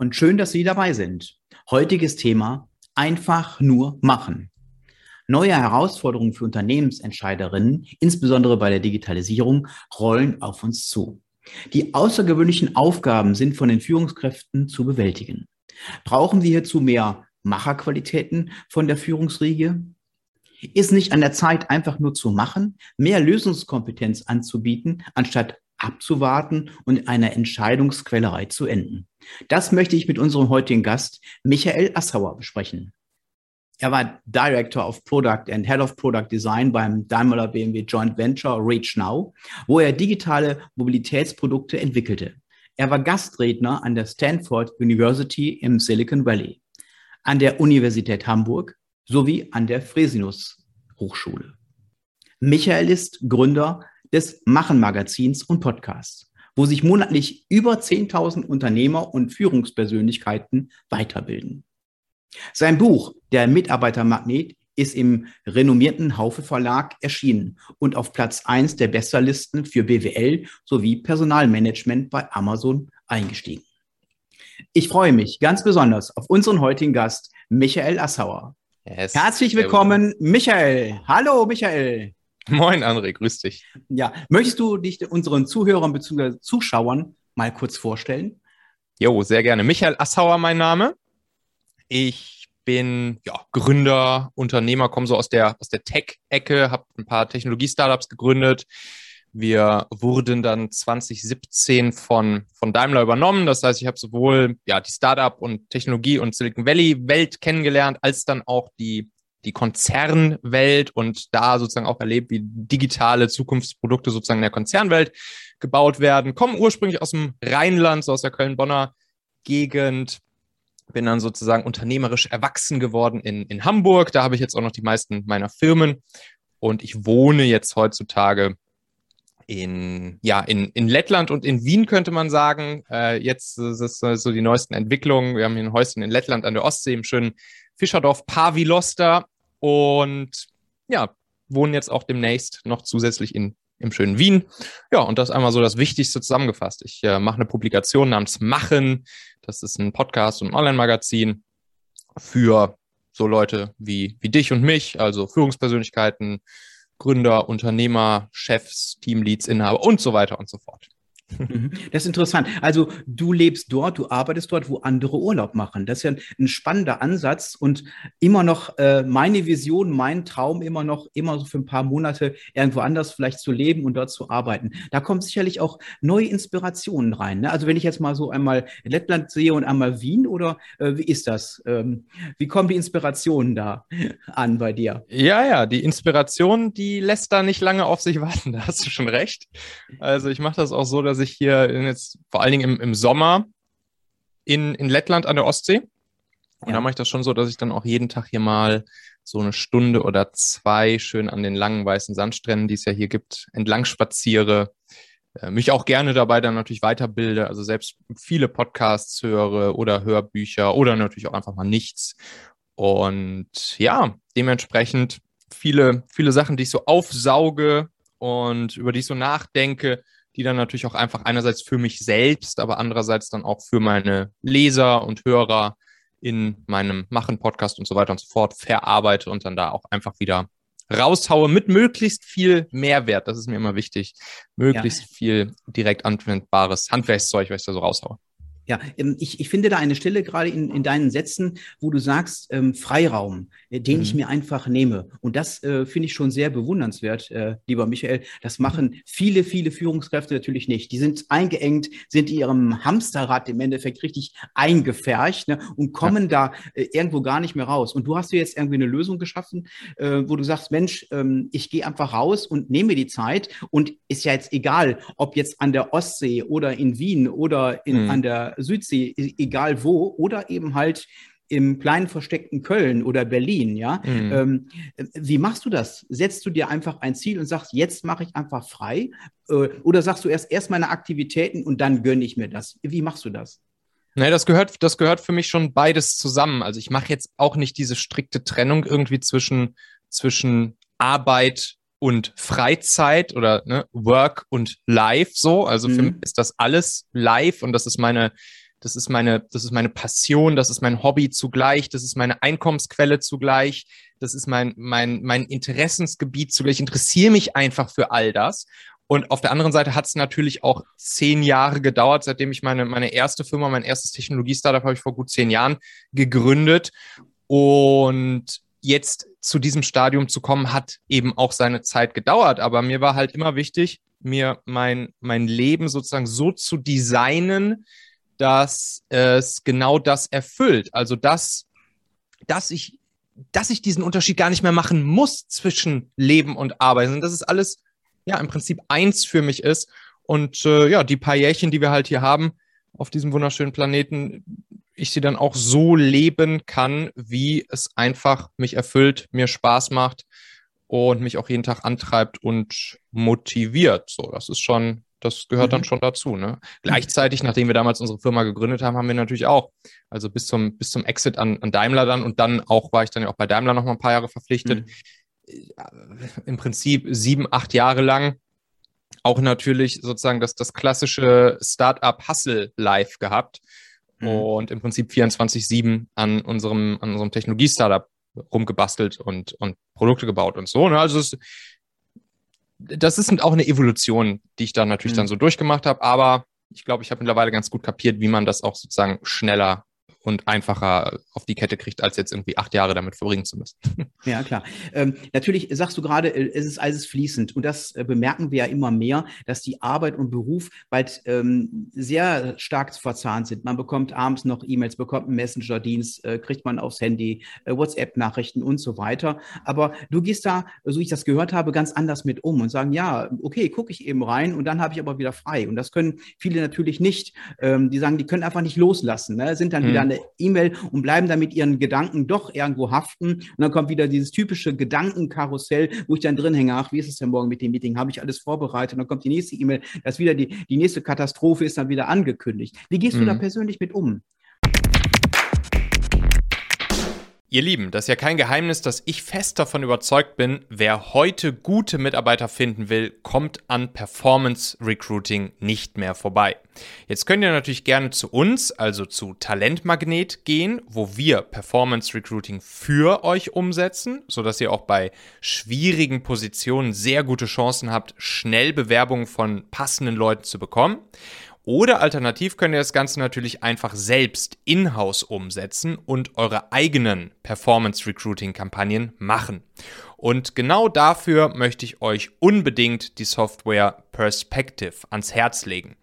und schön, dass Sie dabei sind. Heutiges Thema einfach nur machen. Neue Herausforderungen für Unternehmensentscheiderinnen, insbesondere bei der Digitalisierung, rollen auf uns zu. Die außergewöhnlichen Aufgaben sind von den Führungskräften zu bewältigen. Brauchen wir hierzu mehr Macherqualitäten von der Führungsriege? Ist nicht an der Zeit, einfach nur zu machen, mehr Lösungskompetenz anzubieten, anstatt abzuwarten und einer Entscheidungsquälerei zu enden? Das möchte ich mit unserem heutigen Gast Michael Assauer besprechen. Er war Director of Product and Head of Product Design beim Daimler BMW Joint Venture Reach Now, wo er digitale Mobilitätsprodukte entwickelte. Er war Gastredner an der Stanford University im Silicon Valley, an der Universität Hamburg sowie an der Fresinus Hochschule. Michael ist Gründer des Machen Magazins und Podcasts, wo sich monatlich über 10.000 Unternehmer und Führungspersönlichkeiten weiterbilden. Sein Buch Der Mitarbeitermagnet ist im renommierten Haufe Verlag erschienen und auf Platz 1 der Bestsellerlisten für BWL sowie Personalmanagement bei Amazon eingestiegen. Ich freue mich ganz besonders auf unseren heutigen Gast, Michael Assauer. Yes. Herzlich willkommen, Michael. Hallo, Michael. Moin, André, grüß dich. Ja, möchtest du dich unseren Zuhörern bzw. Zuschauern mal kurz vorstellen? Jo, sehr gerne. Michael Assauer, mein Name. Ich bin ja, Gründer, Unternehmer, komme so aus der, aus der Tech-Ecke, habe ein paar Technologie-Startups gegründet. Wir wurden dann 2017 von, von Daimler übernommen. Das heißt, ich habe sowohl ja, die Startup- und Technologie- und Silicon Valley-Welt kennengelernt, als dann auch die, die Konzernwelt und da sozusagen auch erlebt, wie digitale Zukunftsprodukte sozusagen in der Konzernwelt gebaut werden. Kommen ursprünglich aus dem Rheinland, so aus der Köln-Bonner Gegend, bin dann sozusagen unternehmerisch erwachsen geworden in, in Hamburg. Da habe ich jetzt auch noch die meisten meiner Firmen. Und ich wohne jetzt heutzutage in, ja, in, in Lettland und in Wien, könnte man sagen. Äh, jetzt ist es so die neuesten Entwicklungen. Wir haben hier ein Häuschen in Lettland an der Ostsee im schönen Fischerdorf Pavilosta. Und ja, wohnen jetzt auch demnächst noch zusätzlich in im schönen Wien. Ja, und das ist einmal so das Wichtigste zusammengefasst. Ich äh, mache eine Publikation namens Machen. Das ist ein Podcast und ein Online-Magazin für so Leute wie, wie dich und mich, also Führungspersönlichkeiten, Gründer, Unternehmer, Chefs, Teamleads, Inhaber und so weiter und so fort. Mhm. Das ist interessant. Also du lebst dort, du arbeitest dort, wo andere Urlaub machen. Das ist ja ein, spannender Ansatz und immer noch äh, meine Vision, mein Traum, immer noch, immer so für ein paar Monate irgendwo anders vielleicht zu leben und dort zu arbeiten. Da kommen sicherlich auch neue Inspirationen rein. Ne? Also wenn ich jetzt mal so einmal Lettland sehe und einmal Wien oder äh, wie ist das? Ähm, wie kommen die Inspirationen da an bei dir? Ja, ja, die Inspiration, die lässt da nicht lange auf sich warten. Da hast du schon recht. Also ich mache das auch so, dass ich hier jetzt vor allen Dingen im, im Sommer in, in Lettland an der Ostsee. Und ja. da mache ich das schon so, dass ich dann auch jeden Tag hier mal so eine Stunde oder zwei schön an den langen weißen Sandstränden, die es ja hier gibt, entlang spaziere. Äh, mich auch gerne dabei dann natürlich weiterbilde, also selbst viele Podcasts höre oder Hörbücher oder natürlich auch einfach mal nichts. Und ja, dementsprechend viele, viele Sachen, die ich so aufsauge und über die ich so nachdenke, die dann natürlich auch einfach einerseits für mich selbst, aber andererseits dann auch für meine Leser und Hörer in meinem Machen-Podcast und so weiter und so fort verarbeite und dann da auch einfach wieder raushaue mit möglichst viel Mehrwert. Das ist mir immer wichtig. Möglichst ja. viel direkt anwendbares Handwerkszeug, was ich da so raushaue. Ja, ähm, ich, ich finde da eine Stelle gerade in, in deinen Sätzen, wo du sagst, ähm, Freiraum, äh, den mhm. ich mir einfach nehme. Und das äh, finde ich schon sehr bewundernswert, äh, lieber Michael. Das machen viele, viele Führungskräfte natürlich nicht. Die sind eingeengt, sind in ihrem Hamsterrad im Endeffekt richtig eingefärcht ne, und kommen ja. da äh, irgendwo gar nicht mehr raus. Und du hast dir jetzt irgendwie eine Lösung geschaffen, äh, wo du sagst, Mensch, ähm, ich gehe einfach raus und nehme die Zeit. Und ist ja jetzt egal, ob jetzt an der Ostsee oder in Wien oder in, mhm. an der Südsee, e-, egal wo, oder eben halt im kleinen versteckten Köln oder Berlin, ja. Mhm. Ähm, wie machst du das? Setzt du dir einfach ein Ziel und sagst, jetzt mache ich einfach frei? Äh, oder sagst du erst erst meine Aktivitäten und dann gönne ich mir das? Wie machst du das? Nee, das gehört, das gehört für mich schon beides zusammen. Also ich mache jetzt auch nicht diese strikte Trennung irgendwie zwischen, zwischen Arbeit und Freizeit oder ne, Work und Life so. Also mhm. für mich ist das alles live und das ist meine, das ist meine, das ist meine Passion, das ist mein Hobby zugleich, das ist meine Einkommensquelle zugleich, das ist mein, mein, mein Interessensgebiet zugleich. Ich interessiere mich einfach für all das. Und auf der anderen Seite hat es natürlich auch zehn Jahre gedauert, seitdem ich meine, meine erste Firma, mein erstes Technologie-Startup habe ich vor gut zehn Jahren gegründet. Und jetzt zu diesem Stadium zu kommen, hat eben auch seine Zeit gedauert. Aber mir war halt immer wichtig, mir mein, mein Leben sozusagen so zu designen, dass es genau das erfüllt. Also, dass, dass ich, dass ich diesen Unterschied gar nicht mehr machen muss zwischen Leben und Arbeit. Und dass es alles, ja, im Prinzip eins für mich ist. Und äh, ja, die paar Jährchen, die wir halt hier haben auf diesem wunderschönen Planeten, ich sie dann auch so leben kann, wie es einfach mich erfüllt, mir Spaß macht und mich auch jeden Tag antreibt und motiviert. So, das ist schon, das gehört mhm. dann schon dazu. Ne? Gleichzeitig, nachdem wir damals unsere Firma gegründet haben, haben wir natürlich auch, also bis zum, bis zum Exit an, an Daimler dann und dann auch war ich dann ja auch bei Daimler noch mal ein paar Jahre verpflichtet. Mhm. Im Prinzip sieben, acht Jahre lang auch natürlich sozusagen das, das klassische Startup-Hustle-Life gehabt mhm. und im Prinzip 24-7 an unserem, an unserem Technologie-Startup rumgebastelt und, und Produkte gebaut und so. Ne? Also es, das ist auch eine Evolution, die ich da natürlich mhm. dann so durchgemacht habe, aber ich glaube, ich habe mittlerweile ganz gut kapiert, wie man das auch sozusagen schneller und einfacher auf die Kette kriegt, als jetzt irgendwie acht Jahre damit verbringen zu müssen. Ja, klar. Ähm, natürlich sagst du gerade, äh, es ist alles fließend. Und das äh, bemerken wir ja immer mehr, dass die Arbeit und Beruf bald ähm, sehr stark verzahnt sind. Man bekommt abends noch E-Mails, bekommt einen Messenger-Dienst, äh, kriegt man aufs Handy, äh, WhatsApp-Nachrichten und so weiter. Aber du gehst da, so ich das gehört habe, ganz anders mit um und sagen, ja, okay, gucke ich eben rein und dann habe ich aber wieder frei. Und das können viele natürlich nicht. Ähm, die sagen, die können einfach nicht loslassen, ne? sind dann mhm. wieder eine E-Mail und bleiben dann mit ihren Gedanken doch irgendwo haften. Und dann kommt wieder dieses typische Gedankenkarussell, wo ich dann drin hänge, ach, wie ist es denn morgen mit dem Meeting? Habe ich alles vorbereitet? Und dann kommt die nächste E-Mail, dass wieder die, die nächste Katastrophe ist dann wieder angekündigt. Wie gehst mhm. du da mhm. persönlich mit um? Ihr Lieben, das ist ja kein Geheimnis, dass ich fest davon überzeugt bin, wer heute gute Mitarbeiter finden will, kommt an Performance Recruiting nicht mehr vorbei. Jetzt könnt ihr natürlich gerne zu uns, also zu Talentmagnet gehen, wo wir Performance Recruiting für euch umsetzen, sodass ihr auch bei schwierigen Positionen sehr gute Chancen habt, schnell Bewerbungen von passenden Leuten zu bekommen. Oder alternativ könnt ihr das Ganze natürlich einfach selbst in-house umsetzen und eure eigenen Performance Recruiting Kampagnen machen. Und genau dafür möchte ich euch unbedingt die Software Perspective ans Herz legen.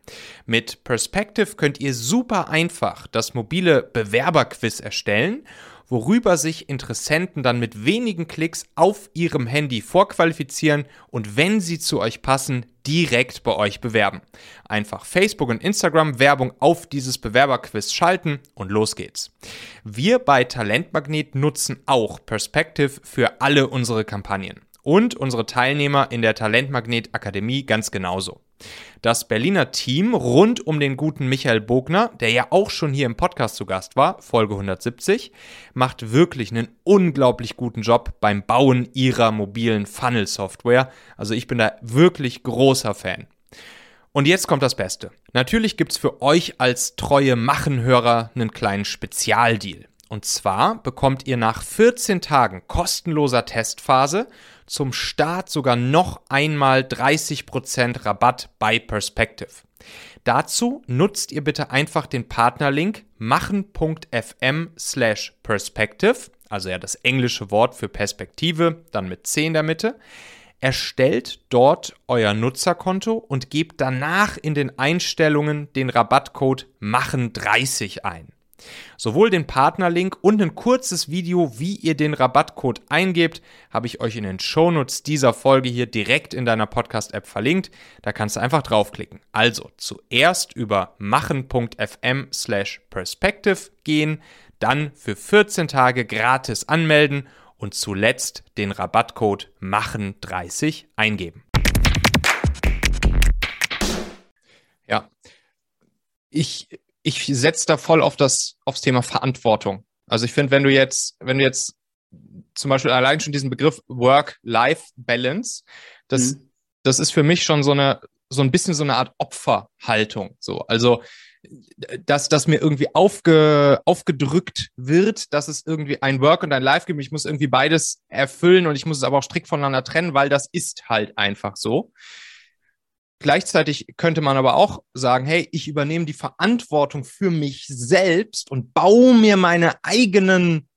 Mit Perspective könnt ihr super einfach das mobile Bewerberquiz erstellen worüber sich Interessenten dann mit wenigen Klicks auf ihrem Handy vorqualifizieren und wenn sie zu euch passen, direkt bei euch bewerben. Einfach Facebook und Instagram Werbung auf dieses Bewerberquiz schalten und los geht's. Wir bei Talentmagnet nutzen auch Perspective für alle unsere Kampagnen und unsere Teilnehmer in der Talentmagnet Akademie ganz genauso. Das Berliner Team rund um den guten Michael Bogner, der ja auch schon hier im Podcast zu Gast war, Folge 170, macht wirklich einen unglaublich guten Job beim Bauen ihrer mobilen Funnel-Software. Also ich bin da wirklich großer Fan. Und jetzt kommt das Beste. Natürlich gibt es für euch als treue Machenhörer einen kleinen Spezialdeal. Und zwar bekommt ihr nach 14 Tagen kostenloser Testphase zum Start sogar noch einmal 30% Rabatt bei Perspective. Dazu nutzt ihr bitte einfach den Partnerlink machen.fm slash perspective, also ja das englische Wort für Perspektive, dann mit 10 in der Mitte. Erstellt dort euer Nutzerkonto und gebt danach in den Einstellungen den Rabattcode machen30 ein. Sowohl den Partnerlink und ein kurzes Video, wie ihr den Rabattcode eingebt, habe ich euch in den Shownotes dieser Folge hier direkt in deiner Podcast-App verlinkt. Da kannst du einfach draufklicken. Also zuerst über machen.fm slash perspective gehen, dann für 14 Tage gratis anmelden und zuletzt den Rabattcode machen30 eingeben. Ja, ich ich setze da voll auf das, aufs Thema Verantwortung. Also ich finde, wenn du jetzt, wenn du jetzt zum Beispiel allein schon diesen Begriff Work-Life-Balance, das, mhm. das ist für mich schon so eine, so ein bisschen so eine Art Opferhaltung. So, also dass, dass mir irgendwie aufge, aufgedrückt wird, dass es irgendwie ein Work und ein Life gibt. Ich muss irgendwie beides erfüllen und ich muss es aber auch strikt voneinander trennen, weil das ist halt einfach so. Gleichzeitig könnte man aber auch sagen, hey, ich übernehme die Verantwortung für mich selbst und baue mir meine eigenen,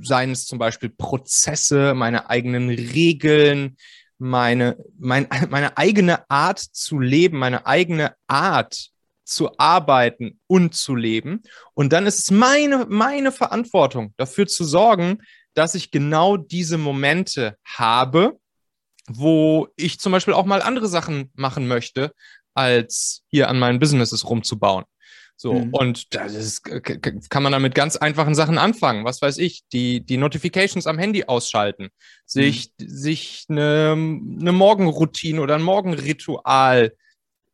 seien es zum Beispiel Prozesse, meine eigenen Regeln, meine, mein, meine eigene Art zu leben, meine eigene Art zu arbeiten und zu leben. Und dann ist es meine, meine Verantwortung, dafür zu sorgen, dass ich genau diese Momente habe, wo ich zum Beispiel auch mal andere Sachen machen möchte, als hier an meinen Businesses rumzubauen. So, mhm. und das ist, kann man dann mit ganz einfachen Sachen anfangen. Was weiß ich, die, die Notifications am Handy ausschalten, sich, mhm. sich eine, eine Morgenroutine oder ein Morgenritual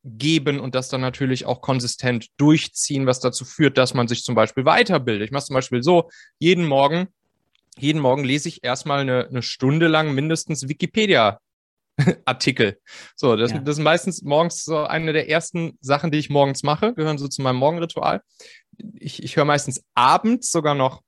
geben und das dann natürlich auch konsistent durchziehen, was dazu führt, dass man sich zum Beispiel weiterbildet. Ich mache zum Beispiel so, jeden Morgen, jeden Morgen lese ich erstmal eine, eine Stunde lang mindestens Wikipedia Artikel. So, das, ja. das ist meistens morgens so eine der ersten Sachen, die ich morgens mache, gehören so zu meinem Morgenritual. Ich, ich höre meistens abends sogar noch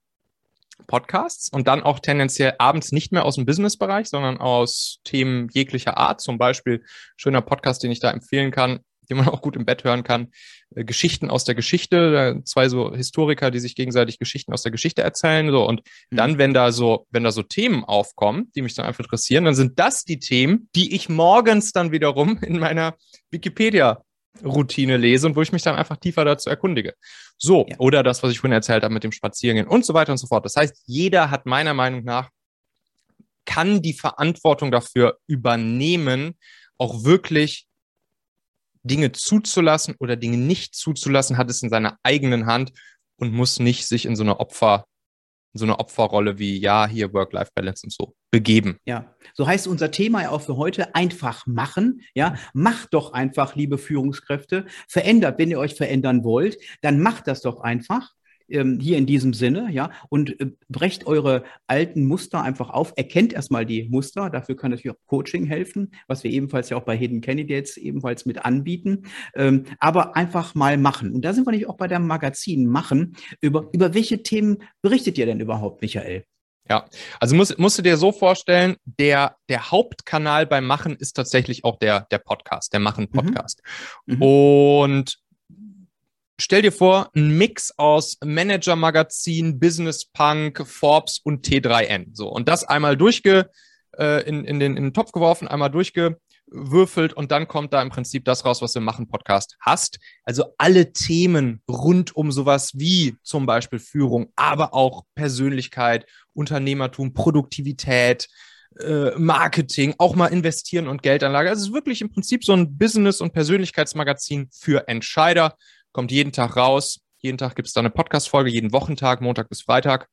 Podcasts und dann auch tendenziell abends nicht mehr aus dem Businessbereich, sondern aus Themen jeglicher Art. Zum Beispiel schöner Podcast, den ich da empfehlen kann, den man auch gut im Bett hören kann. Äh, Geschichten aus der Geschichte, zwei so Historiker, die sich gegenseitig Geschichten aus der Geschichte erzählen. So und mhm. dann, wenn da so, wenn da so Themen aufkommen, die mich dann einfach interessieren, dann sind das die Themen, die ich morgens dann wiederum in meiner Wikipedia Routine lese und wo ich mich dann einfach tiefer dazu erkundige. So, ja. oder das, was ich vorhin erzählt habe mit dem Spazierengehen und so weiter und so fort. Das heißt, jeder hat meiner Meinung nach, kann die Verantwortung dafür übernehmen, auch wirklich Dinge zuzulassen oder Dinge nicht zuzulassen, hat es in seiner eigenen Hand und muss nicht sich in so eine Opfer, so eine Opferrolle wie, ja, hier Work-Life-Balance und so begeben. Ja, so heißt unser Thema ja auch für heute einfach machen. Ja, macht doch einfach, liebe Führungskräfte. Verändert, wenn ihr euch verändern wollt, dann macht das doch einfach ähm, hier in diesem Sinne, ja, und äh, brecht eure alten Muster einfach auf, erkennt erstmal die Muster, dafür kann natürlich auch Coaching helfen, was wir ebenfalls ja auch bei Hidden Candidates ebenfalls mit anbieten, ähm, aber einfach mal machen. Und da sind wir nicht auch bei der Magazin machen. Über, über welche Themen berichtet ihr denn überhaupt, Michael? Ja, also musst, musst du dir so vorstellen, der, der Hauptkanal beim Machen ist tatsächlich auch der, der Podcast, der Machen-Podcast. Mhm. Mhm. Und Stell dir vor, ein Mix aus Manager-Magazin, Business Punk, Forbes und T3N. So, und das einmal durchge, äh, in, in, den, in den Topf geworfen, einmal durchgewürfelt und dann kommt da im Prinzip das raus, was du im Machen-Podcast hast. Also alle Themen rund um sowas wie zum Beispiel Führung, aber auch Persönlichkeit, Unternehmertum, Produktivität, äh, Marketing, auch mal investieren und Geldanlage. Also es ist wirklich im Prinzip so ein Business- und Persönlichkeitsmagazin für Entscheider kommt jeden Tag raus. Jeden Tag gibt es da eine Podcast-Folge, jeden Wochentag, Montag bis Freitag.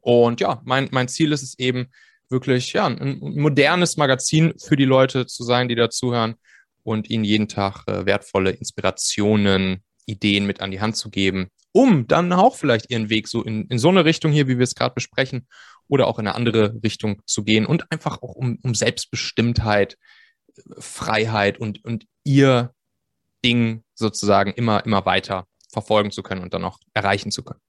Und ja, mein, mein Ziel ist es eben, wirklich ja, ein modernes Magazin für die Leute zu sein, die dazuhören und ihnen jeden Tag äh, wertvolle Inspirationen, Ideen mit an die Hand zu geben, um dann auch vielleicht ihren Weg so in, in so eine Richtung hier, wie wir es gerade besprechen, oder auch in eine andere Richtung zu gehen und einfach auch um, um Selbstbestimmtheit, Freiheit und, und ihr Ding sozusagen immer, immer weiter verfolgen zu können und dann auch erreichen zu können.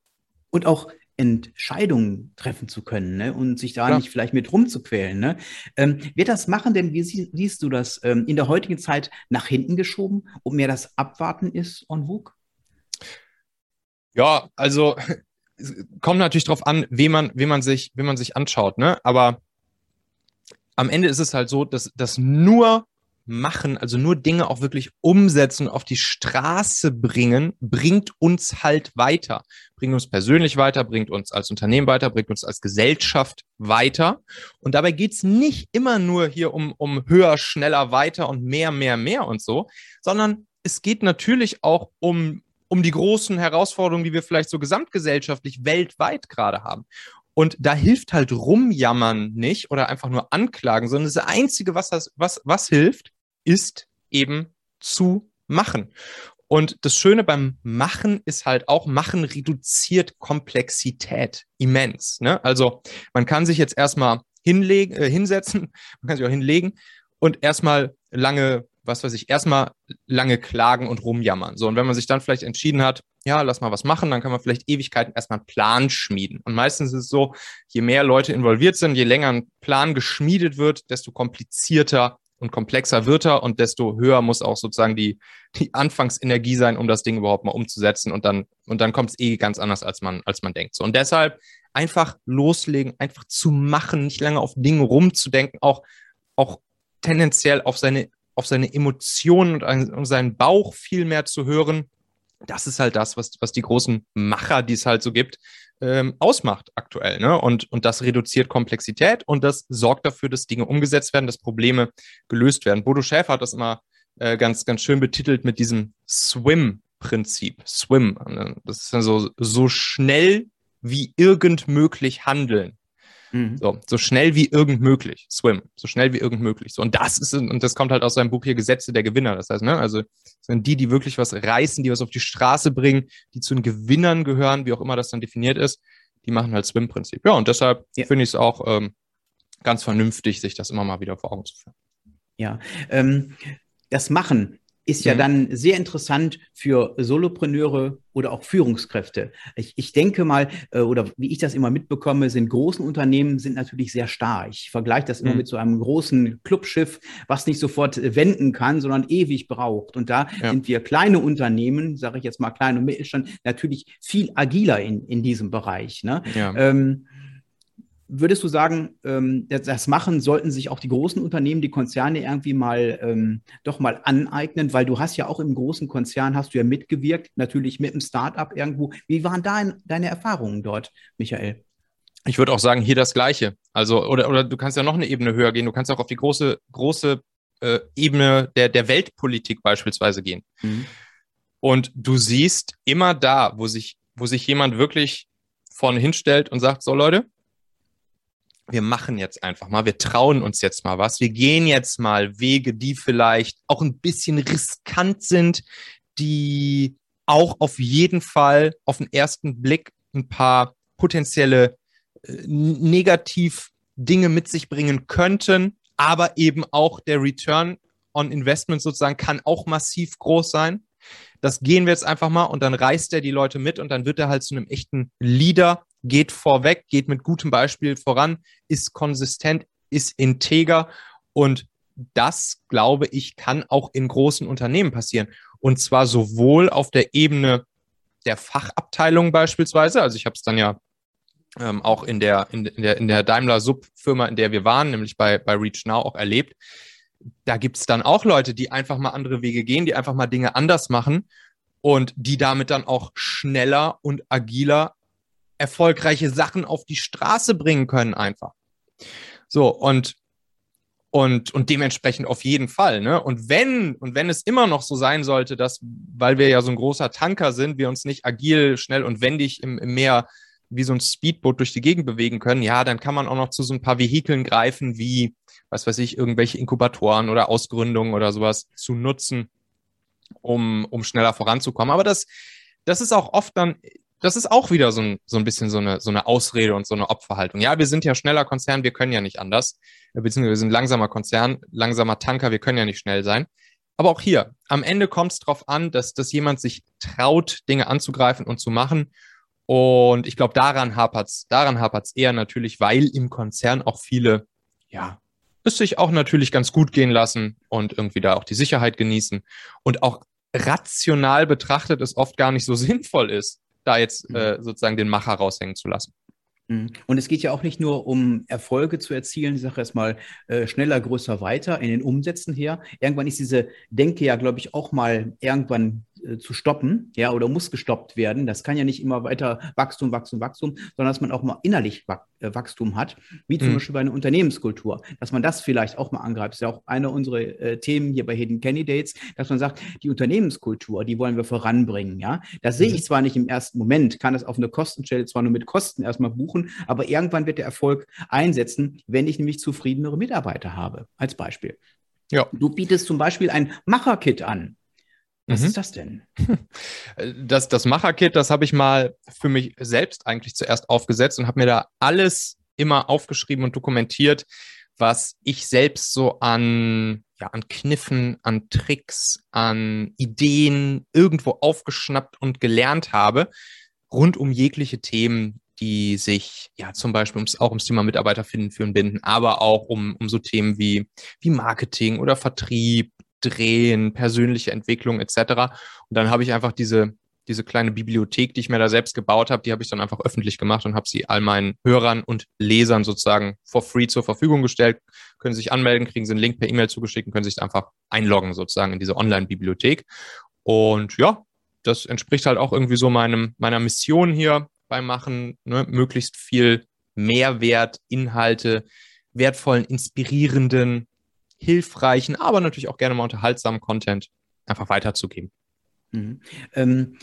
Und auch Entscheidungen treffen zu können ne? und sich da Klar. nicht vielleicht mit rumzuquälen. Ne? Ähm, wird das machen, denn wie sie, siehst du das ähm, in der heutigen Zeit nach hinten geschoben, ob mehr das Abwarten ist on vogue? Ja, also kommt natürlich darauf an, wen man, wen man sich, wen man sich anschaut, ne? Aber am Ende ist es halt so, dass, dass nur machen, also nur Dinge auch wirklich umsetzen, auf die Straße bringen, bringt uns halt weiter. Bringt uns persönlich weiter, bringt uns als Unternehmen weiter, bringt uns als Gesellschaft weiter. Und dabei geht's nicht immer nur hier um, um höher, schneller, weiter und mehr, mehr, mehr und so, sondern es geht natürlich auch um, um die großen Herausforderungen, die wir vielleicht so gesamtgesellschaftlich weltweit gerade haben. Und da hilft halt rumjammern nicht oder einfach nur anklagen, sondern das Einzige, was, das, was, was hilft, ist eben zu machen. Und das Schöne beim Machen ist halt auch, Machen reduziert Komplexität immens. Ne? Also man kann sich jetzt erstmal hinlegen, äh, hinsetzen, man kann sich auch hinlegen und erstmal lange was weiß ich, erstmal lange klagen und rumjammern. So, und wenn man sich dann vielleicht entschieden hat, ja, lass mal was machen, dann kann man vielleicht Ewigkeiten erstmal einen Plan schmieden. Und meistens ist es so, je mehr Leute involviert sind, je länger ein Plan geschmiedet wird, desto komplizierter und komplexer wird er und desto höher muss auch sozusagen die, die Anfangsenergie sein, um das Ding überhaupt mal umzusetzen. Und dann, und dann kommt es eh ganz anders, als man, als man denkt. So, und deshalb einfach loslegen, einfach zu machen, nicht lange auf Dinge rumzudenken, auch, auch tendenziell auf seine, auf seine Emotionen und, und seinen Bauch viel mehr zu hören. Das ist halt das, was, was die großen Macher, die es halt so gibt, ähm, ausmacht aktuell. Ne? Und, und das reduziert Komplexität und das sorgt dafür, dass Dinge umgesetzt werden, dass Probleme gelöst werden. Bodo Schäfer hat das immer äh, ganz, ganz schön betitelt mit diesem Swim-Prinzip. Swim. Das ist dann so, so schnell wie irgend möglich handeln. Mhm. So, so schnell wie irgend möglich. Swim. So schnell wie irgend möglich. So, und das ist, und das kommt halt aus seinem Buch hier Gesetze der Gewinner. Das heißt, ne, also sind die, die wirklich was reißen, die was auf die Straße bringen, die zu den Gewinnern gehören, wie auch immer das dann definiert ist, die machen halt Swim-Prinzip. Ja, und deshalb ja. finde ich es auch ähm, ganz vernünftig, sich das immer mal wieder vor Augen zu führen. Ja, ähm, das Machen ist ja mhm. dann sehr interessant für Solopreneure oder auch Führungskräfte. Ich, ich denke mal, äh, oder wie ich das immer mitbekomme, sind großen Unternehmen sind natürlich sehr stark. Ich vergleiche das immer mhm. mit so einem großen Clubschiff, was nicht sofort äh, wenden kann, sondern ewig braucht. Und da ja. sind wir kleine Unternehmen, sage ich jetzt mal klein und Mittelstand, natürlich viel agiler in, in diesem Bereich. Ne? Ja. Ähm, Würdest du sagen, ähm, das machen sollten sich auch die großen Unternehmen, die Konzerne irgendwie mal ähm, doch mal aneignen, weil du hast ja auch im großen Konzern hast du ja mitgewirkt, natürlich mit einem Startup irgendwo. Wie waren da deine Erfahrungen dort, Michael? Ich würde auch sagen, hier das Gleiche. Also, oder, oder du kannst ja noch eine Ebene höher gehen. Du kannst auch auf die große, große äh, Ebene der, der Weltpolitik beispielsweise gehen. Mhm. Und du siehst immer da, wo sich, wo sich jemand wirklich vorne hinstellt und sagt, so Leute, wir machen jetzt einfach mal, wir trauen uns jetzt mal was, wir gehen jetzt mal Wege, die vielleicht auch ein bisschen riskant sind, die auch auf jeden Fall auf den ersten Blick ein paar potenzielle äh, Negativ-Dinge mit sich bringen könnten, aber eben auch der Return on Investment sozusagen kann auch massiv groß sein. Das gehen wir jetzt einfach mal und dann reißt er die Leute mit und dann wird er halt zu einem echten Leader geht vorweg, geht mit gutem Beispiel voran, ist konsistent, ist integer und das, glaube ich, kann auch in großen Unternehmen passieren. Und zwar sowohl auf der Ebene der Fachabteilung beispielsweise, also ich habe es dann ja ähm, auch in der, in, der, in der Daimler-Sub-Firma, in der wir waren, nämlich bei, bei Reach Now auch erlebt. Da gibt es dann auch Leute, die einfach mal andere Wege gehen, die einfach mal Dinge anders machen und die damit dann auch schneller und agiler erfolgreiche Sachen auf die Straße bringen können einfach. So, und, und, und dementsprechend auf jeden Fall, ne? Und wenn, und wenn es immer noch so sein sollte, dass, weil wir ja so ein großer Tanker sind, wir uns nicht agil, schnell und wendig im, im Meer wie so ein Speedboot durch die Gegend bewegen können, ja, dann kann man auch noch zu so ein paar Vehikeln greifen, wie, was weiß ich, irgendwelche Inkubatoren oder Ausgründungen oder sowas zu nutzen, um, um schneller voranzukommen. Aber das, das ist auch oft dann das ist auch wieder so ein, so ein bisschen so eine, so eine Ausrede und so eine Opferhaltung. Ja, wir sind ja schneller Konzern, wir können ja nicht anders. Beziehungsweise wir sind langsamer Konzern, langsamer Tanker, wir können ja nicht schnell sein. Aber auch hier, am Ende kommt es darauf an, dass, dass jemand sich traut, Dinge anzugreifen und zu machen. Und ich glaube, daran hapert es daran hapert's eher natürlich, weil im Konzern auch viele, ja, es sich auch natürlich ganz gut gehen lassen und irgendwie da auch die Sicherheit genießen und auch rational betrachtet es oft gar nicht so sinnvoll ist, da jetzt mhm. äh, sozusagen den Macher raushängen zu lassen. Mhm. Und es geht ja auch nicht nur um Erfolge zu erzielen, ich sage erstmal äh, schneller, größer, weiter in den Umsätzen her. Irgendwann ist diese Denke ja, glaube ich, auch mal irgendwann äh, zu stoppen, ja, oder muss gestoppt werden. Das kann ja nicht immer weiter Wachstum, Wachstum, Wachstum, sondern dass man auch mal innerlich äh, Wachstum hat, wie zum mhm. Beispiel bei einer Unternehmenskultur, dass man das vielleicht auch mal angreift. Das ist ja auch einer unserer äh, Themen hier bei Hidden Candidates, dass man sagt, die Unternehmenskultur, die wollen wir voranbringen, ja. Das sehe mhm. ich zwar nicht im ersten Moment, kann das auf eine Kostenstelle zwar nur mit Kosten erstmal buchen, aber irgendwann wird der Erfolg einsetzen, wenn ich nämlich zufriedenere Mitarbeiter habe, als Beispiel. Ja. Du bietest zum Beispiel ein Macher-Kit an. Was mhm. ist das denn? Das, das Macher-Kit, das habe ich mal für mich selbst eigentlich zuerst aufgesetzt und habe mir da alles immer aufgeschrieben und dokumentiert, was ich selbst so an, ja, an Kniffen, an Tricks, an Ideen irgendwo aufgeschnappt und gelernt habe, rund um jegliche Themen, die sich ja zum Beispiel ums, auch ums Thema Mitarbeiter finden, führen, binden, aber auch um, um so Themen wie, wie Marketing oder Vertrieb, Drehen, persönliche Entwicklung etc. Und dann habe ich einfach diese, diese kleine Bibliothek, die ich mir da selbst gebaut habe, die habe ich dann einfach öffentlich gemacht und habe sie all meinen Hörern und Lesern sozusagen for free zur Verfügung gestellt. Können sich anmelden, kriegen sie einen Link per E-Mail zugeschickt und können sich einfach einloggen sozusagen in diese Online-Bibliothek. Und ja, das entspricht halt auch irgendwie so meinem, meiner Mission hier beim Machen, ne? möglichst viel Mehrwert, Inhalte, wertvollen, inspirierenden, hilfreichen, aber natürlich auch gerne mal unterhaltsamen Content einfach weiterzugeben. Mhm. Ähm,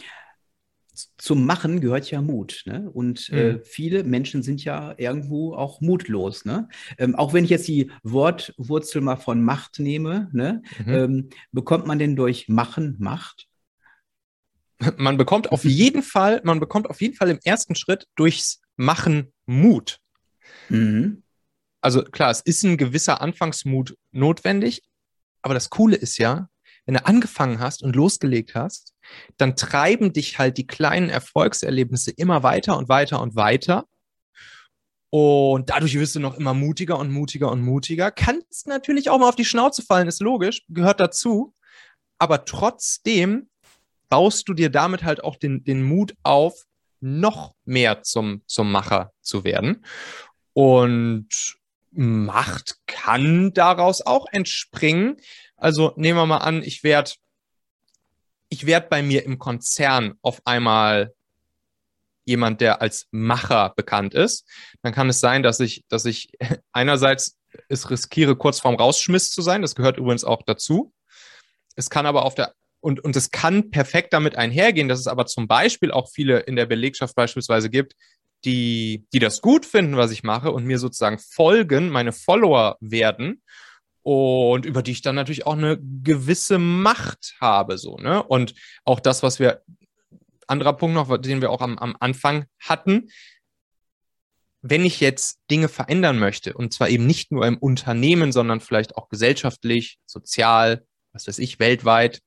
zum Machen gehört ja Mut. Ne? Und äh, mhm. äh, viele Menschen sind ja irgendwo auch mutlos. Ne? Ähm, auch wenn ich jetzt die Wortwurzel mal von Macht nehme, ne? Mhm. Ähm, bekommt man denn durch Machen Macht? Man bekommt auf jeden Fall, man bekommt auf jeden Fall im ersten Schritt durchs Machen Mut. Mhm. Also klar, es ist ein gewisser Anfangsmut notwendig, aber das Coole ist ja, wenn du angefangen hast und losgelegt hast, dann treiben dich halt die kleinen Erfolgserlebnisse immer weiter und weiter und weiter. Und dadurch wirst du noch immer mutiger und mutiger und mutiger. Kannst natürlich auch mal auf die Schnauze fallen, ist logisch, gehört dazu. Aber trotzdem baust du dir damit halt auch den, den Mut auf, noch mehr zum, zum Macher zu werden. Und Macht kann daraus auch entspringen. Also nehmen wir mal an, ich werde ich werd bei mir im Konzern auf einmal jemand, der als Macher bekannt ist. Dann kann es sein, dass ich, dass ich einerseits es riskiere, kurz vorm Rausschmiss zu sein. Das gehört übrigens auch dazu. Es kann aber auf der und, und es kann perfekt damit einhergehen, dass es aber zum Beispiel auch viele in der Belegschaft beispielsweise gibt, die, die das gut finden, was ich mache und mir sozusagen folgen, meine Follower werden und über die ich dann natürlich auch eine gewisse Macht habe, so, ne? Und auch das, was wir, anderer Punkt noch, den wir auch am, am Anfang hatten, wenn ich jetzt Dinge verändern möchte, und zwar eben nicht nur im Unternehmen, sondern vielleicht auch gesellschaftlich, sozial, was weiß ich, weltweit,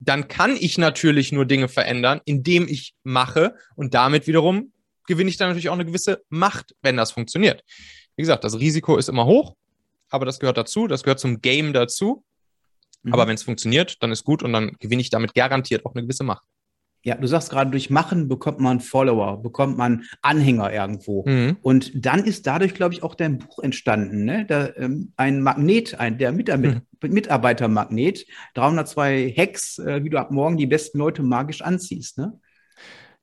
dann kann ich natürlich nur Dinge verändern, indem ich mache und damit wiederum gewinne ich dann natürlich auch eine gewisse Macht, wenn das funktioniert. Wie gesagt, das Risiko ist immer hoch, aber das gehört dazu, das gehört zum Game dazu. Mhm. Aber wenn es funktioniert, dann ist gut und dann gewinne ich damit garantiert auch eine gewisse Macht. Ja, du sagst gerade, durch Machen bekommt man Follower, bekommt man Anhänger irgendwo. Mhm. Und dann ist dadurch, glaube ich, auch dein Buch entstanden. Ne? Da, ähm, ein Magnet, ein, der Mitarbeiter, mhm. Mitarbeitermagnet, 302 Hacks, äh, wie du ab morgen die besten Leute magisch anziehst. Ne?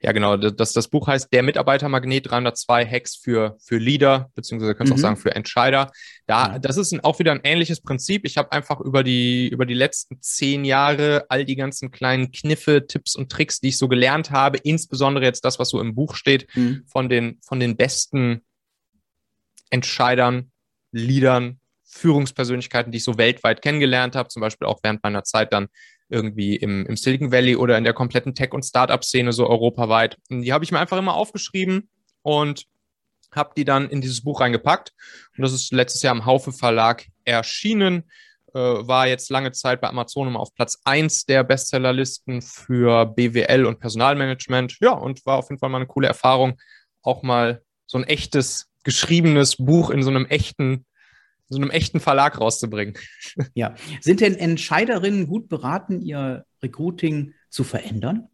Ja, genau. Das, das Buch heißt Der Mitarbeitermagnet 302 Hacks für, für Leader, beziehungsweise kannst du mhm. auch sagen für Entscheider. Da. Das ist ein, auch wieder ein ähnliches Prinzip. Ich habe einfach über die, über die letzten zehn Jahre all die ganzen kleinen Kniffe, Tipps und Tricks, die ich so gelernt habe, insbesondere jetzt das, was so im Buch steht, mhm. von, den, von den besten Entscheidern, Leadern, Führungspersönlichkeiten, die ich so weltweit kennengelernt habe, zum Beispiel auch während meiner Zeit dann irgendwie im, im Silicon Valley oder in der kompletten Tech- und Startup-Szene so europaweit. Und die habe ich mir einfach immer aufgeschrieben und habe die dann in dieses Buch reingepackt. Und das ist letztes Jahr im Haufe Verlag erschienen. Äh, war jetzt lange Zeit bei Amazon immer auf Platz 1 der Bestsellerlisten für BWL und Personalmanagement. Ja, und war auf jeden Fall mal eine coole Erfahrung, auch mal so ein echtes geschriebenes Buch in so einem echten so einem echten Verlag rauszubringen. Ja. Sind denn Entscheiderinnen gut beraten, ihr Recruiting zu verändern?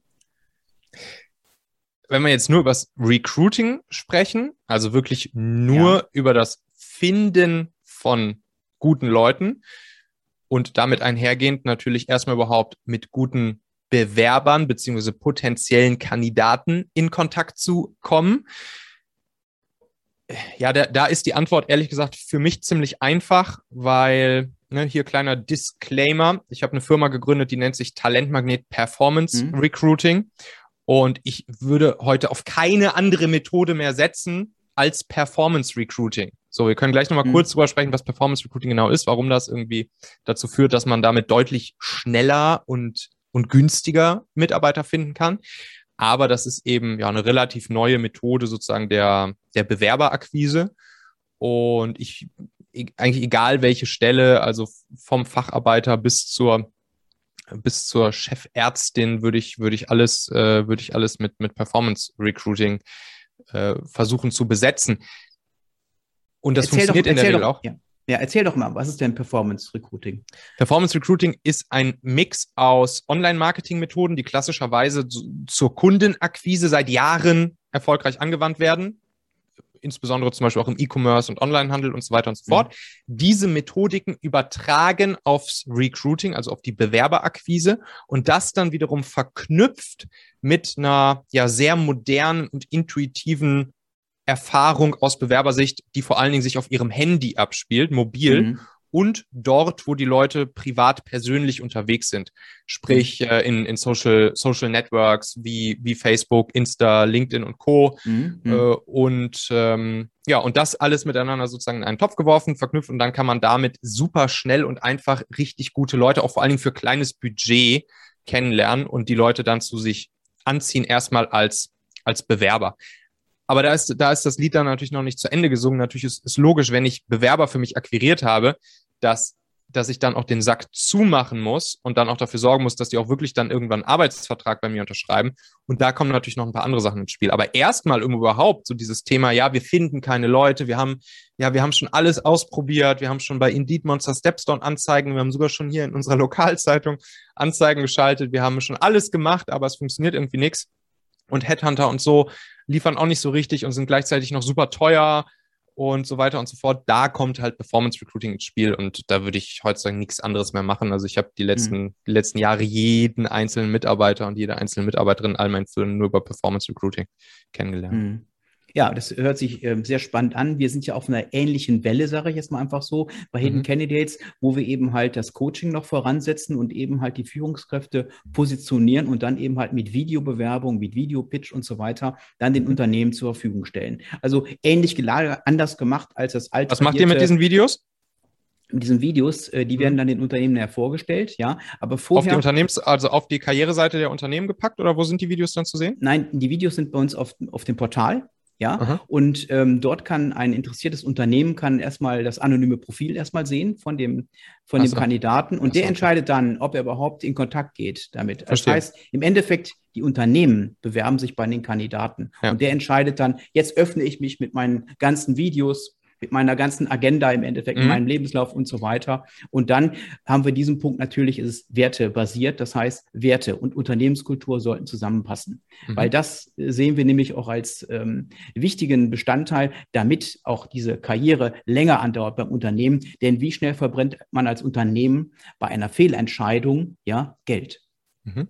Wenn wir jetzt nur über das Recruiting sprechen, also wirklich nur ja. über das Finden von guten Leuten und damit einhergehend natürlich erstmal überhaupt mit guten Bewerbern beziehungsweise potenziellen Kandidaten in Kontakt zu kommen, ja, da, da ist die Antwort ehrlich gesagt für mich ziemlich einfach, weil ne, hier kleiner Disclaimer. Ich habe eine Firma gegründet, die nennt sich Talentmagnet Performance mhm. Recruiting. Und ich würde heute auf keine andere Methode mehr setzen als Performance Recruiting. So, wir können gleich nochmal mhm. kurz drüber sprechen, was Performance Recruiting genau ist, warum das irgendwie dazu führt, dass man damit deutlich schneller und, und günstiger Mitarbeiter finden kann. Aber das ist eben ja eine relativ neue Methode sozusagen der, der Bewerberakquise. Und ich e-, eigentlich egal welche Stelle, also vom Facharbeiter bis zur bis zur Chefärztin würde ich, würde ich alles, äh, würde ich alles mit, mit Performance Recruiting äh, versuchen zu besetzen. Und das erzähl funktioniert doch, in der Regel doch, auch. Ja. Ja. erzähl doch mal, was ist denn Performance Recruiting? Performance Recruiting ist ein Mix aus Online-Marketing-Methoden, die klassischerweise zur Kundenakquise seit Jahren erfolgreich angewandt werden insbesondere zum Beispiel auch im E-Commerce und Onlinehandel und so weiter und so fort. Mhm. Diese Methodiken übertragen aufs Recruiting, also auf die Bewerberakquise und das dann wiederum verknüpft mit einer ja sehr modernen und intuitiven Erfahrung aus Bewerbersicht, die vor allen Dingen sich auf ihrem Handy abspielt, mobil, mhm und dort, wo die Leute privat persönlich unterwegs sind. Sprich, mhm. äh, in, in Social, Social Networks wie, wie Facebook, Insta, LinkedIn und Co. Mhm. Äh, und ähm, ja, und das alles miteinander sozusagen in einen Topf geworfen, verknüpft und dann kann man damit super schnell und einfach richtig gute Leute, auch vor allen Dingen für kleines Budget kennenlernen und die Leute dann zu sich anziehen, erstmal als, als Bewerber. Aber da ist, da ist das Lied dann natürlich noch nicht zu Ende gesungen. Natürlich ist, es logisch, wenn ich Bewerber für mich akquiriert habe, dass, dass ich dann auch den Sack zumachen muss und dann auch dafür sorgen muss, dass die auch wirklich dann irgendwann einen Arbeitsvertrag bei mir unterschreiben. Und da kommen natürlich noch ein paar andere Sachen ins Spiel. Aber erstmal überhaupt so dieses Thema, ja, wir finden keine Leute, wir haben, ja, wir haben schon alles ausprobiert, wir haben schon bei Indeed Monster Stepstone Anzeigen, wir haben sogar schon hier in unserer Lokalzeitung Anzeigen geschaltet, wir haben schon alles gemacht, aber es funktioniert irgendwie nichts. Und Headhunter und so liefern auch nicht so richtig und sind gleichzeitig noch super teuer und so weiter und so fort. Da kommt halt Performance Recruiting ins Spiel und da würde ich heutzutage nichts anderes mehr machen. Also ich habe die letzten, mhm. die letzten Jahre jeden einzelnen Mitarbeiter und jede einzelne Mitarbeiterin all meinen Firmen nur über Performance Recruiting kennengelernt. Mhm. Ja, das hört sich äh, sehr spannend an. Wir sind ja auf einer ähnlichen Welle, sage ich jetzt mal einfach so, bei Hidden mhm. Candidates, wo wir eben halt das Coaching noch voransetzen und eben halt die Führungskräfte positionieren und dann eben halt mit Videobewerbung, mit Videopitch und so weiter dann den mhm. Unternehmen zur Verfügung stellen. Also ähnlich gelagert, anders gemacht als das alte. Was macht ihr mit diesen Videos? mit diesen Videos, äh, die werden mhm. dann den Unternehmen ja vorgestellt, ja. Aber vorher. Auf die Unternehmens-, also auf die Karriereseite der Unternehmen gepackt oder wo sind die Videos dann zu sehen? Nein, die Videos sind bei uns auf, auf dem Portal. Ja, Aha. und ähm, dort kann ein interessiertes Unternehmen kann erstmal das anonyme Profil erstmal sehen von dem, von dem Kandidaten und der entscheidet dann, ob er überhaupt in Kontakt geht damit. Verstehe. Das heißt, im Endeffekt, die Unternehmen bewerben sich bei den Kandidaten ja. und der entscheidet dann, jetzt öffne ich mich mit meinen ganzen Videos, mit meiner ganzen Agenda im Endeffekt, mhm. meinem Lebenslauf und so weiter. Und dann haben wir diesen Punkt natürlich, ist es wertebasiert. Das heißt, Werte und Unternehmenskultur sollten zusammenpassen. Mhm. Weil das sehen wir nämlich auch als ähm, wichtigen Bestandteil, damit auch diese Karriere länger andauert beim Unternehmen. Denn wie schnell verbrennt man als Unternehmen bei einer Fehlentscheidung ja Geld? Mhm.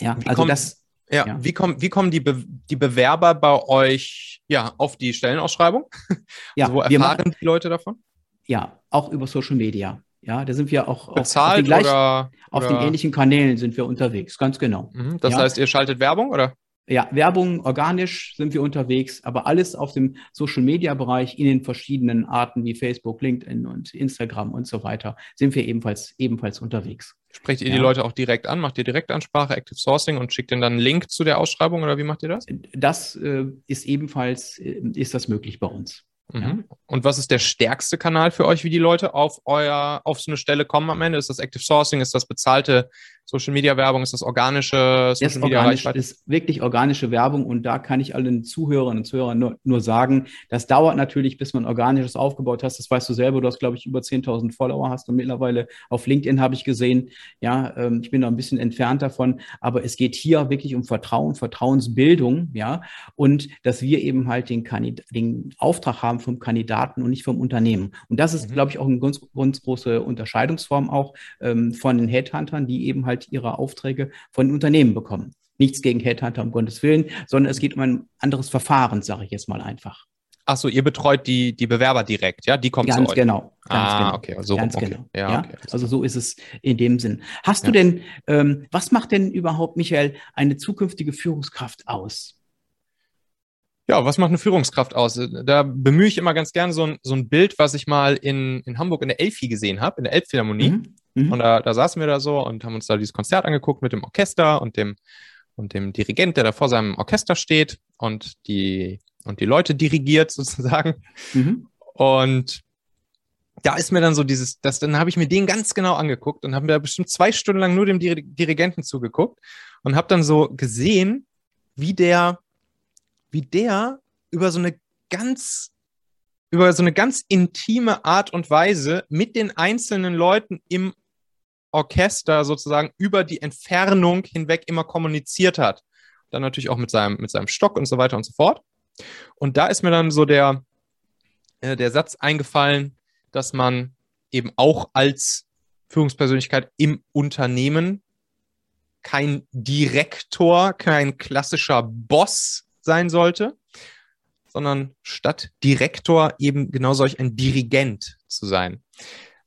Ja, also das ja, ja. Wie, kommen, wie kommen die, Be die Bewerber bei euch ja, auf die Stellenausschreibung? Ja, also wo erfahren machen, die Leute davon? Ja, auch über Social Media. Ja, da sind wir auch Bezahlt auf, den, gleichen, oder, auf den ähnlichen Kanälen sind wir unterwegs, ganz genau. Mhm, das ja. heißt, ihr schaltet Werbung oder? Ja, Werbung, organisch sind wir unterwegs, aber alles auf dem Social-Media-Bereich in den verschiedenen Arten wie Facebook, LinkedIn und Instagram und so weiter sind wir ebenfalls, ebenfalls unterwegs. Sprecht ihr ja. die Leute auch direkt an? Macht ihr Direktansprache, Active Sourcing und schickt ihnen dann einen Link zu der Ausschreibung oder wie macht ihr das? Das äh, ist ebenfalls, äh, ist das möglich bei uns. Mhm. Ja. Und was ist der stärkste Kanal für euch, wie die Leute auf euer, auf so eine Stelle kommen am Ende? Ist das Active Sourcing? Ist das bezahlte Social Media Werbung? Ist das organische Social Media organisch, Reichweite? ist wirklich organische Werbung und da kann ich allen Zuhörerinnen und Zuhörern nur, nur sagen, das dauert natürlich, bis man organisches aufgebaut hast. Das weißt du selber. Du hast, glaube ich, über 10.000 Follower hast und mittlerweile auf LinkedIn habe ich gesehen. Ja, ähm, ich bin da ein bisschen entfernt davon, aber es geht hier wirklich um Vertrauen, Vertrauensbildung, ja, und dass wir eben halt den, Kandid den Auftrag haben vom Kandidaten und nicht vom Unternehmen. Und das ist, mhm. glaube ich, auch eine ganz, ganz große Unterscheidungsform auch ähm, von den Headhuntern, die eben halt ihre Aufträge von Unternehmen bekommen. Nichts gegen Headhunter, um Gottes Willen, sondern es geht um ein anderes Verfahren, sage ich jetzt mal einfach. Ach so, ihr betreut die, die Bewerber direkt, ja? Die kommen ganz zu euch. Genau, ganz ah, genau. okay, also ganz okay. genau. Ja, ja? Okay, also so ist es in dem Sinn. Hast ja. du denn, ähm, was macht denn überhaupt, Michael, eine zukünftige Führungskraft aus? Ja, was macht eine Führungskraft aus? Da bemühe ich immer ganz gerne so ein, so ein Bild, was ich mal in, in Hamburg in der Elfi gesehen habe, in der Elbphilharmonie. Mhm. Mhm. Und da, da saßen wir da so und haben uns da dieses Konzert angeguckt mit dem Orchester und dem, und dem Dirigent, der da vor seinem Orchester steht und die, und die Leute dirigiert sozusagen. Mhm. Und da ist mir dann so dieses, das, dann habe ich mir den ganz genau angeguckt und habe mir da bestimmt zwei Stunden lang nur dem Dirigenten zugeguckt und habe dann so gesehen, wie der, wie der über so eine ganz, über so eine ganz intime Art und Weise mit den einzelnen Leuten im Orchester sozusagen über die Entfernung hinweg immer kommuniziert hat. Dann natürlich auch mit seinem, mit seinem Stock und so weiter und so fort. Und da ist mir dann so der, äh, der Satz eingefallen, dass man eben auch als Führungspersönlichkeit im Unternehmen kein Direktor, kein klassischer Boss sein sollte, sondern statt Direktor eben genau solch ein Dirigent zu sein.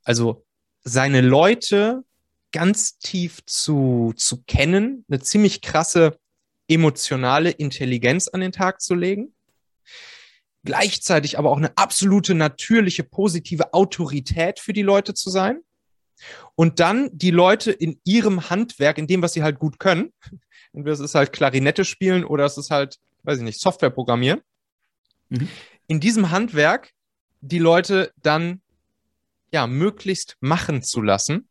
Also seine Leute ganz tief zu, zu kennen, eine ziemlich krasse emotionale Intelligenz an den Tag zu legen gleichzeitig aber auch eine absolute natürliche positive Autorität für die Leute zu sein und dann die Leute in ihrem Handwerk, in dem, was sie halt gut können, entweder es ist halt Klarinette spielen oder es ist halt, weiß ich nicht, Software programmieren, mhm. in diesem Handwerk die Leute dann ja möglichst machen zu lassen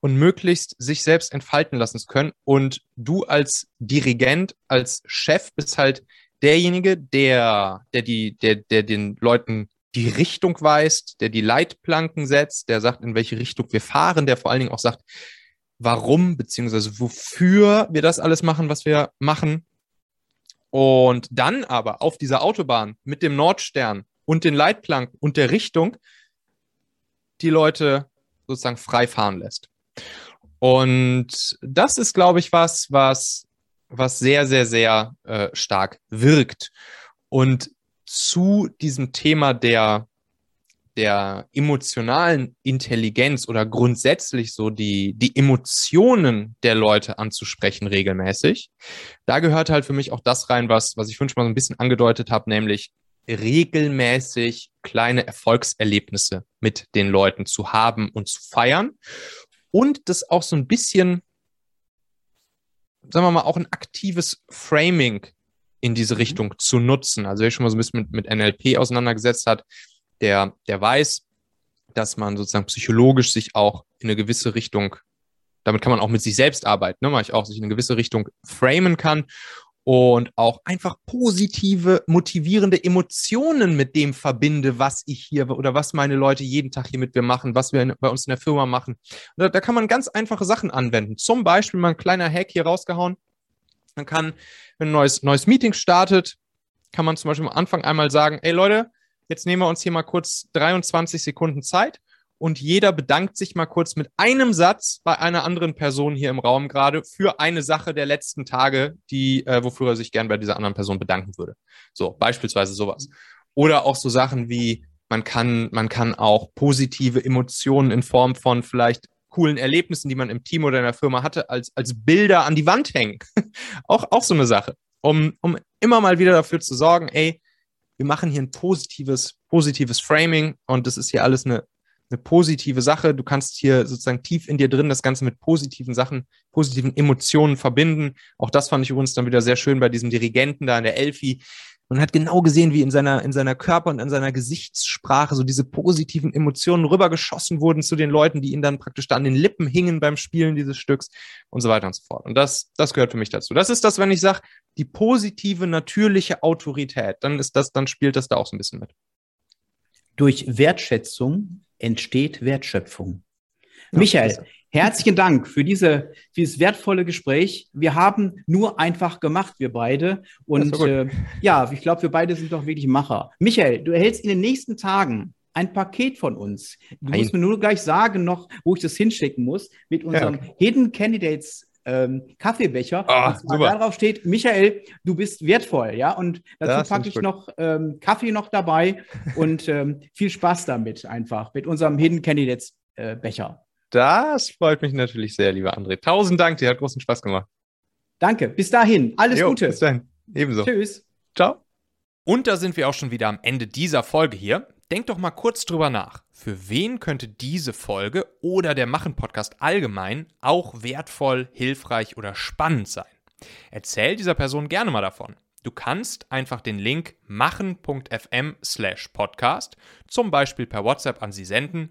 und möglichst sich selbst entfalten lassen zu können. Und du als Dirigent, als Chef bist halt derjenige, der, der, die, der, der den Leuten die Richtung weist, der die Leitplanken setzt, der sagt, in welche Richtung wir fahren, der vor allen Dingen auch sagt, warum beziehungsweise wofür wir das alles machen, was wir machen. Und dann aber auf dieser Autobahn mit dem Nordstern und den Leitplanken und der Richtung die Leute sozusagen frei fahren lässt. Und das ist, glaube ich, was, was was sehr, sehr, sehr äh, stark wirkt. Und zu diesem Thema der, der emotionalen Intelligenz oder grundsätzlich so die, die Emotionen der Leute anzusprechen regelmäßig, da gehört halt für mich auch das rein, was, was ich schon mal so ein bisschen angedeutet habe, nämlich regelmäßig kleine Erfolgserlebnisse mit den Leuten zu haben und zu feiern und das auch so ein bisschen sagen wir mal, auch ein aktives Framing in diese mhm. Richtung zu nutzen. Also wer schon mal so ein bisschen mit, mit NLP auseinandergesetzt hat, der, der weiß, dass man sozusagen psychologisch sich auch in eine gewisse Richtung, damit kann man auch mit sich selbst arbeiten, ne, ich auch, sich in eine gewisse Richtung framen kann und auch einfach positive, motivierende Emotionen mit dem verbinde, was ich hier oder was meine Leute jeden Tag hier mit mir machen, was wir bei uns in der Firma machen. Da, da, kann man ganz einfache Sachen anwenden. Zum Beispiel mal ein kleiner Hack hier rausgehauen. Man kann, wenn ein neues, neues Meeting startet, kann man zum Beispiel am Anfang einmal sagen, ey Leute, jetzt nehmen wir uns hier mal kurz 23 Sekunden Zeit und jeder bedankt sich mal kurz mit einem Satz bei einer anderen Person hier im Raum gerade für eine Sache der letzten Tage, die, äh, wofür er sich gern bei dieser anderen Person bedanken würde. So, beispielsweise sowas. Oder auch so Sachen wie, man kann, man kann auch positive Emotionen in Form von vielleicht coolen Erlebnissen, die man im Team oder in der Firma hatte, als, als Bilder an die Wand hängen. auch, auch so eine Sache. Um, um immer mal wieder dafür zu sorgen, ey, wir machen hier ein positives, positives Framing und das ist hier alles eine, eine positive Sache. Du kannst hier sozusagen tief in dir drin das Ganze mit positiven Sachen, positiven Emotionen verbinden. Auch das fand ich übrigens dann wieder sehr schön bei diesem Dirigenten da in der Elfi. Man hat genau gesehen, wie in seiner, in seiner Körper- und in seiner Gesichtssprache so diese positiven Emotionen rübergeschossen wurden zu den Leuten, die ihn dann praktisch da an den Lippen hingen beim Spielen dieses Stücks und so weiter und so fort. Und das, das gehört für mich dazu. Das ist das, wenn ich sage, die positive, natürliche Autorität, dann ist das, dann spielt das da auch so ein bisschen mit. Durch Wertschätzung entsteht Wertschöpfung. Ja, Michael, herzlichen Dank für, diese, für dieses wertvolle Gespräch. Wir haben nur einfach gemacht, wir beide. Und äh, ja, ich glaube, wir beide sind doch wirklich Macher. Michael, du erhältst in den nächsten Tagen ein Paket von uns. Du ein musst mir nur gleich sagen noch, wo ich das hinschicken muss, mit unserem ja, okay. Hidden Candidates ähm, Kaffeebecher. Oh, darauf steht, Michael, du bist wertvoll, ja. Und dazu packe ich noch ähm, Kaffee noch dabei und ähm, viel Spaß damit einfach mit unserem Hidden Candidates äh, Becher. Das freut mich natürlich sehr, lieber André. Tausend Dank, dir hat großen Spaß gemacht. Danke. Bis dahin. Alles jo, Gute. Bis dahin. Ebenso. Tschüss. Ciao. Und da sind wir auch schon wieder am Ende dieser Folge hier. Denk doch mal kurz drüber nach. Für wen könnte diese Folge oder der Machen-Podcast allgemein auch wertvoll, hilfreich oder spannend sein? Erzähl dieser Person gerne mal davon. Du kannst einfach den Link machen.fm slash podcast zum Beispiel per WhatsApp an sie senden